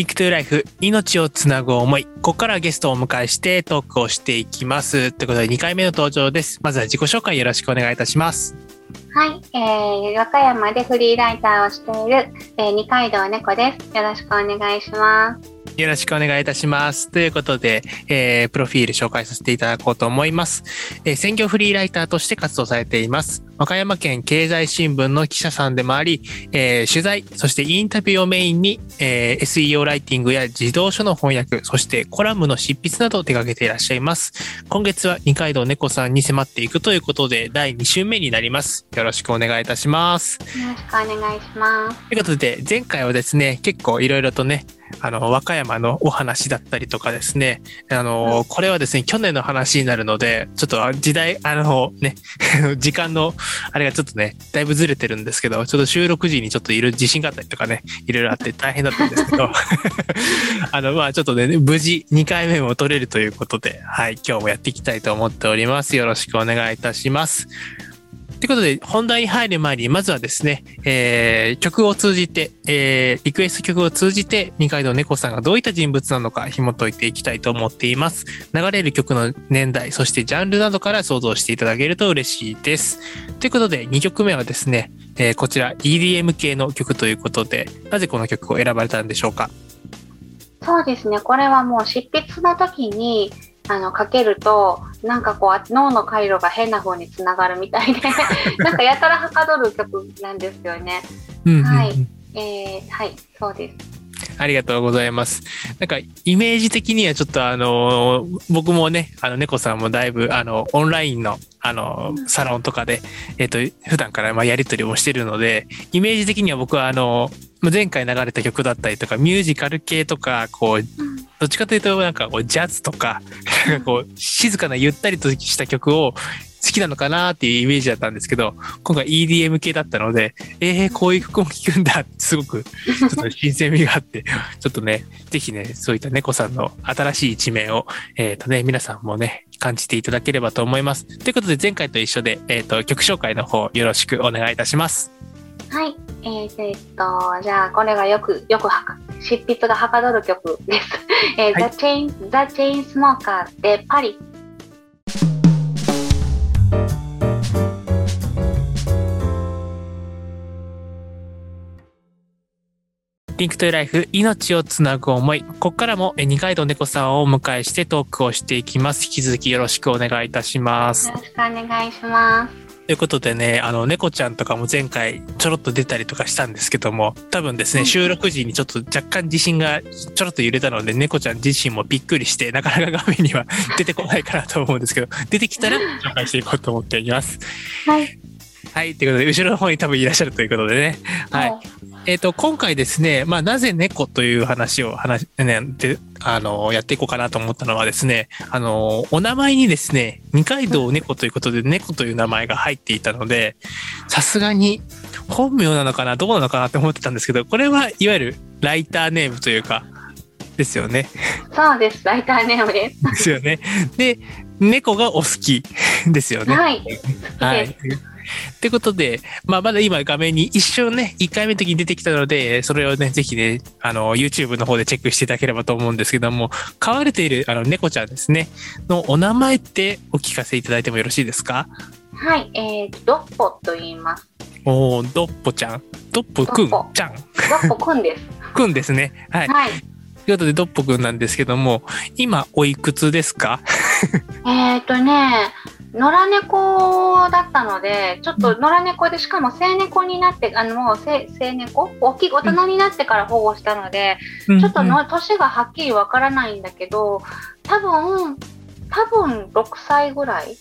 リクトゥライフ命をつなぐ思い。ここからはゲストをお迎えしてトークをしていきます。ということで2回目の登場です。まずは自己紹介よろしくお願いいたします。はい、えー、和歌山でフリーライターをしている、えー、二階堂猫です。よろしくお願いします。よろしくお願いいたします。ということで、えー、プロフィール紹介させていただこうと思います。えー、専業フリーライターとして活動されています。和歌山県経済新聞の記者さんでもあり、えー、取材、そしてインタビューをメインに、えー、SEO ライティングや自動書の翻訳、そしてコラムの執筆などを手掛けていらっしゃいます。今月は二階堂猫さんに迫っていくということで、第2週目になります。よろしくお願いいたします。よろしくお願いします。ということで、前回はですね、結構いろいろとね、あの、和歌山のお話だったりとかですね、あの、これはですね、去年の話になるので、ちょっと時代、あのね、時間の、あれがちょっとね、だいぶずれてるんですけど、ちょっと収録時にちょっといる地震があったりとかね、いろいろあって大変だったんですけど、あの、まあちょっとね、無事2回目も取れるということで、はい、今日もやっていきたいと思っております。よろしくお願いいたします。ということで、本題に入る前に、まずはですね、えー、曲を通じて、えー、リクエスト曲を通じて、二階堂猫さんがどういった人物なのか紐解いていきたいと思っています。流れる曲の年代、そしてジャンルなどから想像していただけると嬉しいです。ということで、2曲目はですね、えー、こちら EDM 系の曲ということで、なぜこの曲を選ばれたんでしょうか？そうですね、これはもう執筆の時に、あの、かけると、なんかこう、脳の回路が変な方につながるみたいで、なんかやたらはかどる曲なんですよね。うんうんうん、はい。えー、はい、そうです。ありがとうございます。なんか、イメージ的にはちょっとあの、僕もね、あの、猫さんもだいぶ、あの、オンラインの、あの、サロンとかで、えっ、ー、と、普段からまあやりとりもしてるので、イメージ的には僕はあの、前回流れた曲だったりとか、ミュージカル系とか、こう、どっちかというと、なんかこう、ジャズとか、なんかこう、静かなゆったりとした曲を、好きなのかなっていうイメージだったんですけど、今回 EDM 系だったので、えー、こういう曲も聴くんだってすごく、ちょっと新鮮味があって、ちょっとね、ぜひね、そういった猫さんの新しい一面を、えっ、ー、とね、皆さんもね、感じていただければと思います。ということで、前回と一緒で、えっ、ー、と、曲紹介の方よろしくお願いいたします。はい。えー、えー、っと、じゃあ、これがよく、よくはか、執筆がはかどる曲です。えーはい、The Chain、The Chain Smoker でパリ。リンクトゥライフ命をつなぐ思い。ここからも二階堂猫さんをお迎えしてトークをしていきます。引き続きよろしくお願いいたします。よろしくお願いします。ということでね、あの、猫ちゃんとかも前回ちょろっと出たりとかしたんですけども、多分ですね、収録時にちょっと若干地震がちょろっと揺れたので、猫ちゃん自身もびっくりして、なかなか画面には 出てこないかなと思うんですけど、出てきたら紹介していこうと思っております。はい。はい。ということで、後ろの方に多分いらっしゃるということでね。はい。えっ、ー、と、今回ですね、まあ、なぜ猫という話を話、ね、で、あの、やっていこうかなと思ったのはですね、あの、お名前にですね、二階堂猫ということで、猫という名前が入っていたので、さすがに本名なのかな、どうなのかなって思ってたんですけど、これはいわゆるライターネームというか、ですよね。そうです。ライターネームです。ですよね。で、猫がお好きですよね。はい。はい。ってことで、まあ、まだ今画面に一瞬ね、1回目の時に出てきたので、それをね、ぜひね、あの、YouTube の方でチェックしていただければと思うんですけども、飼われているあの猫ちゃんですね、のお名前ってお聞かせいただいてもよろしいですか？はい、えー、ドッポと言います。おー、ドッポちゃん。ドッポくんちゃん。ドッポくんです。くんですね。はい。はい。ということで、ドッポくんなんですけども、今、おいくつですか？えっとね、野良猫だったので、ちょっと野良猫で、しかも成猫になって、あの、もう成猫？大きい大人になってから保護したので、ちょっとの年がはっきりわからないんだけど、多分、多分6歳ぐらい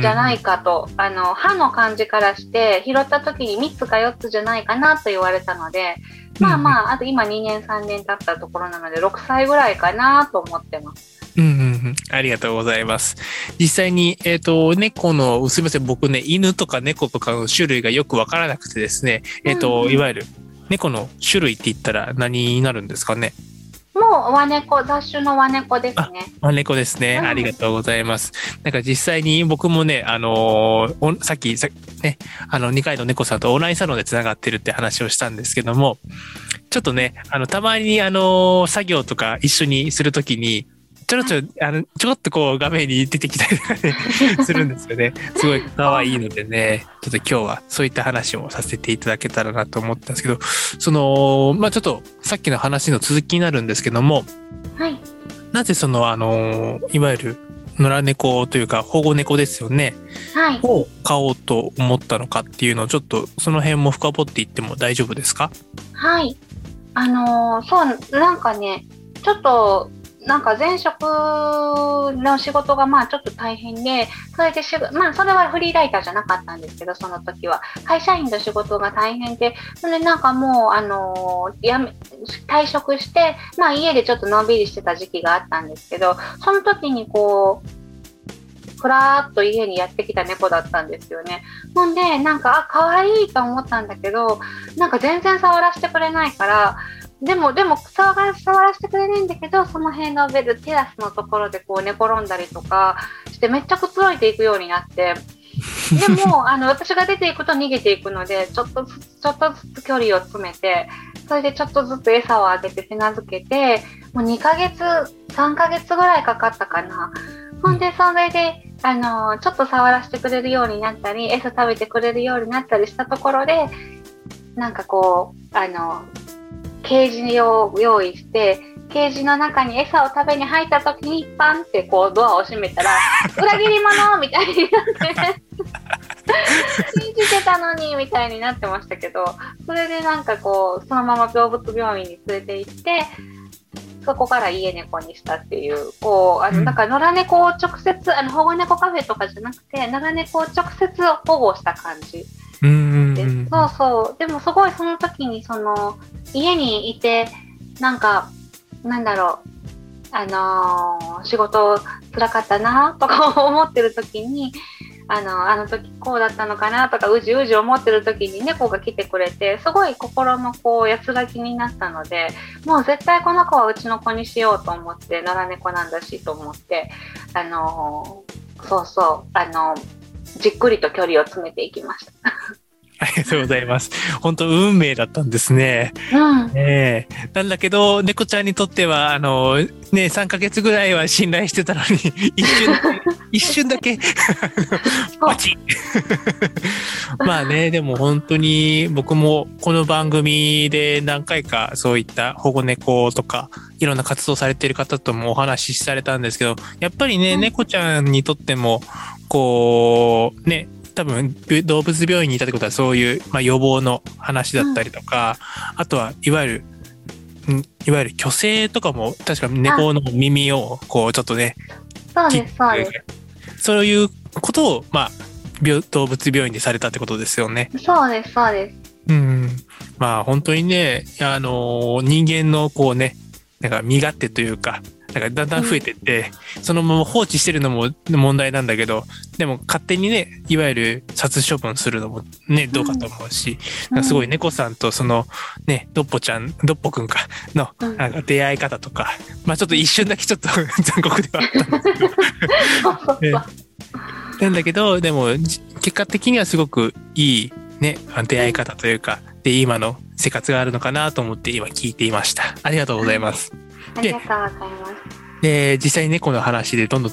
じゃないかと、あの、歯の感じからして、拾った時に3つか4つじゃないかなと言われたので、まあまあ、あと今2年3年経ったところなので、6歳ぐらいかなと思ってます。うんうんうん。ありがとうございます。実際に、えっ、ー、と、猫の、すみません、僕ね、犬とか猫とかの種類がよくわからなくてですね、えっ、ー、と、うんうん、いわゆる猫の種類って言ったら何になるんですかね？もう和猫、雑種の和猫ですね。和猫ですね、うん。ありがとうございます。なんか実際に僕もね、あのー、さっき、さね、あの、二階の猫さんとオンラインサロンで繋がってるって話をしたんですけども、ちょっとね、あの、たまにあのー、作業とか一緒にするときに、ちょろちょろ、あの、ちょろっとこう画面に出てきたりとかね、するんですよね。すごい可愛いのでね、ちょっと今日はそういった話もさせていただけたらなと思ったんですけど、その、まあちょっとさっきの話の続きになるんですけども、はい。なぜその、あの、いわゆる野良猫というか保護猫ですよね。はい。を飼おうと思ったのかっていうのをちょっとその辺も深掘っていっても大丈夫ですか？はい。あのー、そう、なんかね、ちょっとなんか前職の仕事がまあちょっと大変で、それでしまあそれはフリーライターじゃなかったんですけど、その時は。会社員の仕事が大変で、それでなんかもう、あの、やめ、退職して、まあ家でちょっとのんびりしてた時期があったんですけど、その時にこう、ふらーっと家にやってきた猫だったんですよね。ほんで、なんか、あ、可愛いと思ったんだけど、なんか全然触らせてくれないから、でも、でも触ら、触らせてくれないんだけど、その辺のベル、テラスのところでこう寝転んだりとかして、めっちゃくつろいでいくようになって、でも、あの、私が出ていくと逃げていくので、ちょっとずつ、ちょっとずつ距離を詰めて、それでちょっとずつ餌をあげて手なずけて、もう2ヶ月、3ヶ月ぐらいかかったかな。ほんで、それで、あの、ちょっと触らせてくれるようになったり、餌食べてくれるようになったりしたところで、なんかこう、あの、ケージを用意して、ケージの中に餌を食べに入った時にパンってこうドアを閉めたら 裏切り者みたいになって信じてたのにみたいになってましたけどそれでなんかこうそのまま動物病院に連れて行ってそこから家猫にしたっていう、こう、あの、だから野良猫を直接、あの、保護猫カフェとかじゃなくて、野良猫を直接保護した感じ。うんそうそう。でもすごいその時に、その、家にいて、なんか、なんだろう、あのー、仕事辛かったなとか 思ってる時に、あの、あの時こうだったのかなとか、うじうじ思ってる時に猫が来てくれて、すごい心のこう安らぎになったので、もう絶対この子はうちの子にしようと思って、野良猫なんだしと思って、あのー、そうそう、あのじっくりと距離を詰めていきました。ありがとうございます。本当運命だったんですね。うん。ええなんだけど、猫ちゃんにとっては、あの、ね、3ヶ月ぐらいは信頼してたのに、一瞬一瞬だけ、パチ まあね、でも本当に僕もこの番組で何回かそういった保護猫とか、いろんな活動されている方ともお話しされたんですけど、やっぱりね、うん、猫ちゃんにとっても、こう、ね、多分動物病院にいたってことはそういう、まあ、予防の話だったりとか、うん、あとはいわゆるいわゆる虚勢とかも確か猫の耳をこうちょっとねそうですそうですそういうことをまあ病動物病院でされたってことですよね。そうですそうです。うん。まあ本当にねあの人間のこうねなんか身勝手というかなんかだんだん増えてって、うん、そのまま放置してるのも問題なんだけど、でも勝手にね、いわゆる殺処分するのもね、どうかと思うし、うん、すごい猫さんとそのね、ドッポちゃん、ドッポくんかのなんか出会い方とか、まあちょっと一瞬だけちょっと 残酷ではあったんですけど。なんだけど、でも結果的にはすごくいいね、出会い方というか、で、今の生活があるのかなと思って今聞いていました。ありがとうございます。ありがとうございます。で、実際に猫の話でどんどん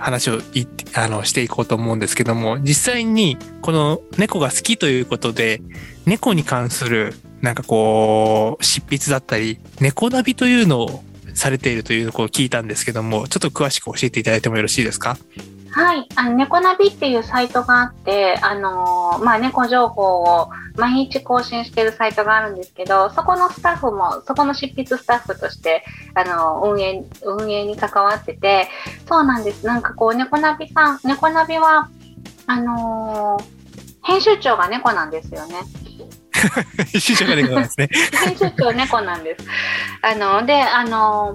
話をいあのしていこうと思うんですけども、実際にこの猫が好きということで、猫に関するなんかこう、執筆だったり、猫ナビというのをされているというのを聞いたんですけども、ちょっと詳しく教えていただいてもよろしいですか？はい、あの猫ナビっていうサイトがあって、あのー、まあ、猫情報を毎日更新しているサイトがあるんですけど、そこのスタッフも、そこの執筆スタッフとして、あのー、運営、運営に関わってて、そうなんです。なんかこう、猫ナビさん、猫ナビは、あのー、編集長が猫なんですよね。編集長が猫なんですね。編集長猫なんです。あの、で、あの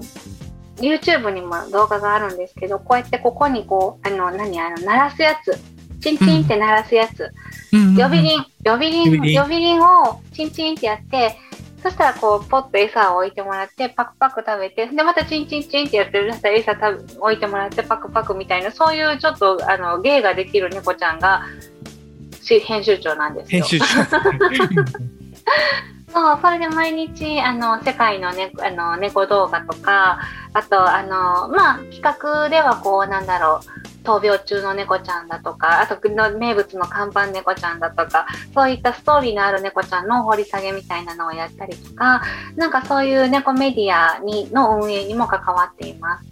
YouTube にも動画があるんですけど、こうやってここにこう、あの、何、あの、鳴らすやつ、チンチンって鳴らすやつ、呼び鈴、呼び鈴、呼び鈴。をチンチンってやって、そしたらこうポッと餌を置いてもらってパクパク食べてでまたチンチンチンってやってる。したら餌食べ置いてもらってパクパクみたいなそういうちょっとあの芸ができる猫ちゃんが編集長なんですよ。編集長 そう、それで毎日、あの、世界の,、ね、あの猫動画とか、あと、あの、まあ、企画ではこう、なんだろう、闘病中の猫ちゃんだとか、あとの名物の看板猫ちゃんだとか、そういったストーリーのある猫ちゃんの掘り下げみたいなのをやったりとか、なんかそういう猫メディアにの運営にも関わっています。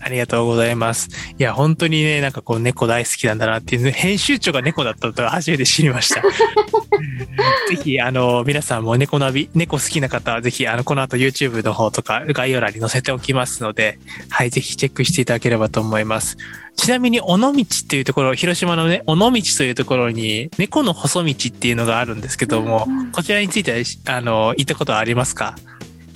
ありがとうございます。いや、本当にね、なんかこう猫大好きなんだなっていう、編集長が猫だったと初めて知りました。ぜひ、あの、皆さんも猫ナビ、猫好きな方はぜひ、あの、この後 YouTube の方とか概要欄に載せておきますので、はい、ぜひチェックしていただければと思います。ちなみに、尾道っていうところ、広島のね、尾道というところに、猫の細道っていうのがあるんですけども、こちらについては、あの、行ったことはありますか？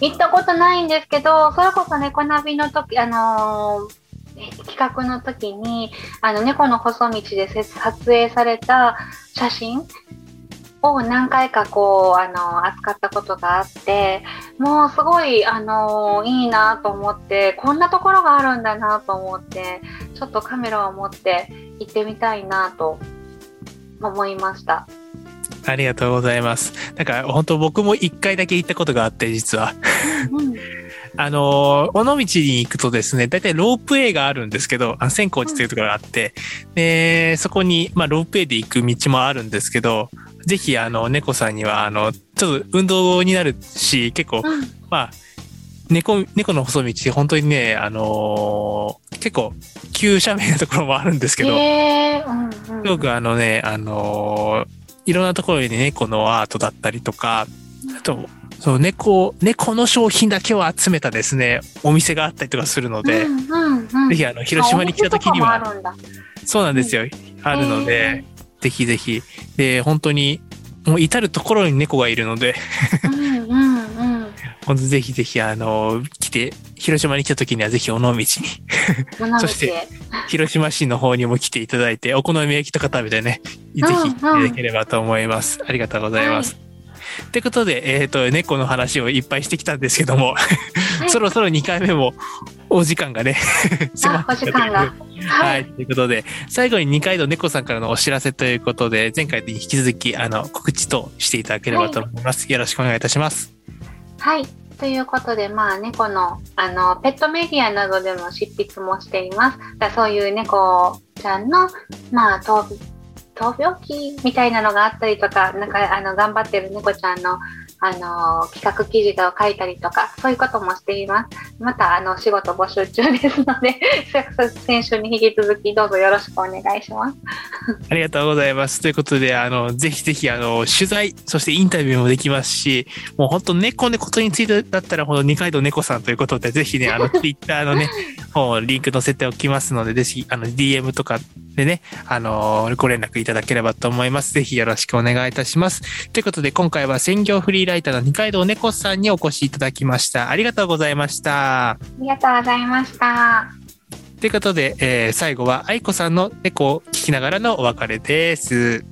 行ったことないんですけど、それこそ猫ナビの時、あのー、企画の時に、あの、猫の細道で撮影された写真を何回かこう、あの、扱ったことがあって、もうすごい、あの、いいなと思って、こんなところがあるんだなと思って、ちょっとカメラを持って行ってみたいなと思いました。ありがとうございます。なんか本当僕も一回だけ行ったことがあって、実は。あの、尾道に行くとですね、大体ロープウェイがあるんですけど、あ千光寺というところがあって、で、そこに、まあ、ロープウェイで行く道もあるんですけど、ぜひ、あの、猫さんには、あの、ちょっと運動になるし、結構、まあ、猫、猫の細道、本当にね、あのー、結構、急斜面なところもあるんですけど、すごくあのね、あのーいろんなところに猫のアートだったりとか、あと、そう、猫、猫の商品だけを集めたですね、お店があったりとかするので、うんうんうん、ぜひあの、広島に来た時には、そうなんですよ、うん、あるので、ぜひぜひ、で、本当に、もう至るところに猫がいるのでうんうん。本当ぜひぜひ、あの、来て、広島に来た時にはぜひ尾道に そして、広島市の方にも来ていただいて、お好み焼きとか食べてね、ぜひいただければと思います。ありがとうございます。はいということで、えっ、ー、と、猫の話をいっぱいしてきたんですけども、そろそろ2回目もお時間がね 迫ってきたという。はい、ということで、最後に二階堂猫さんからのお知らせということで、前回に引き続き、あの、告知としていただければと思います。はい、よろしくお願いいたします。はい。ということで、まあ、猫の、あの、ペットメディアなどでも執筆もしています。だそういう猫ちゃんの、まあ、闘病期みたいなのがあったりとか、なんか、あの、頑張ってる猫ちゃんの、あの、企画記事を書いたりとか、そういうこともしています。また、あの、仕事募集中ですので、先週に引き続きどうぞよろしくお願いします。ありがとうございます。ということで、あの、ぜひぜひ、あの、取材、そしてインタビューもできますし、もう本当猫のことについてだったら、ほんと二階堂猫さんということで、ぜひね、あの、ツイッターのね、本リンク載せておきますので、ぜひ、あの、DM とかでね、あのー、ご連絡いただければと思います。ぜひよろしくお願いいたします。ということで、今回は専業フリーライターの二階堂猫さんにお越しいただきました。ありがとうございました。ありがとうございました。ということで、えー、最後は愛子さんの猫を聞きながらのお別れです。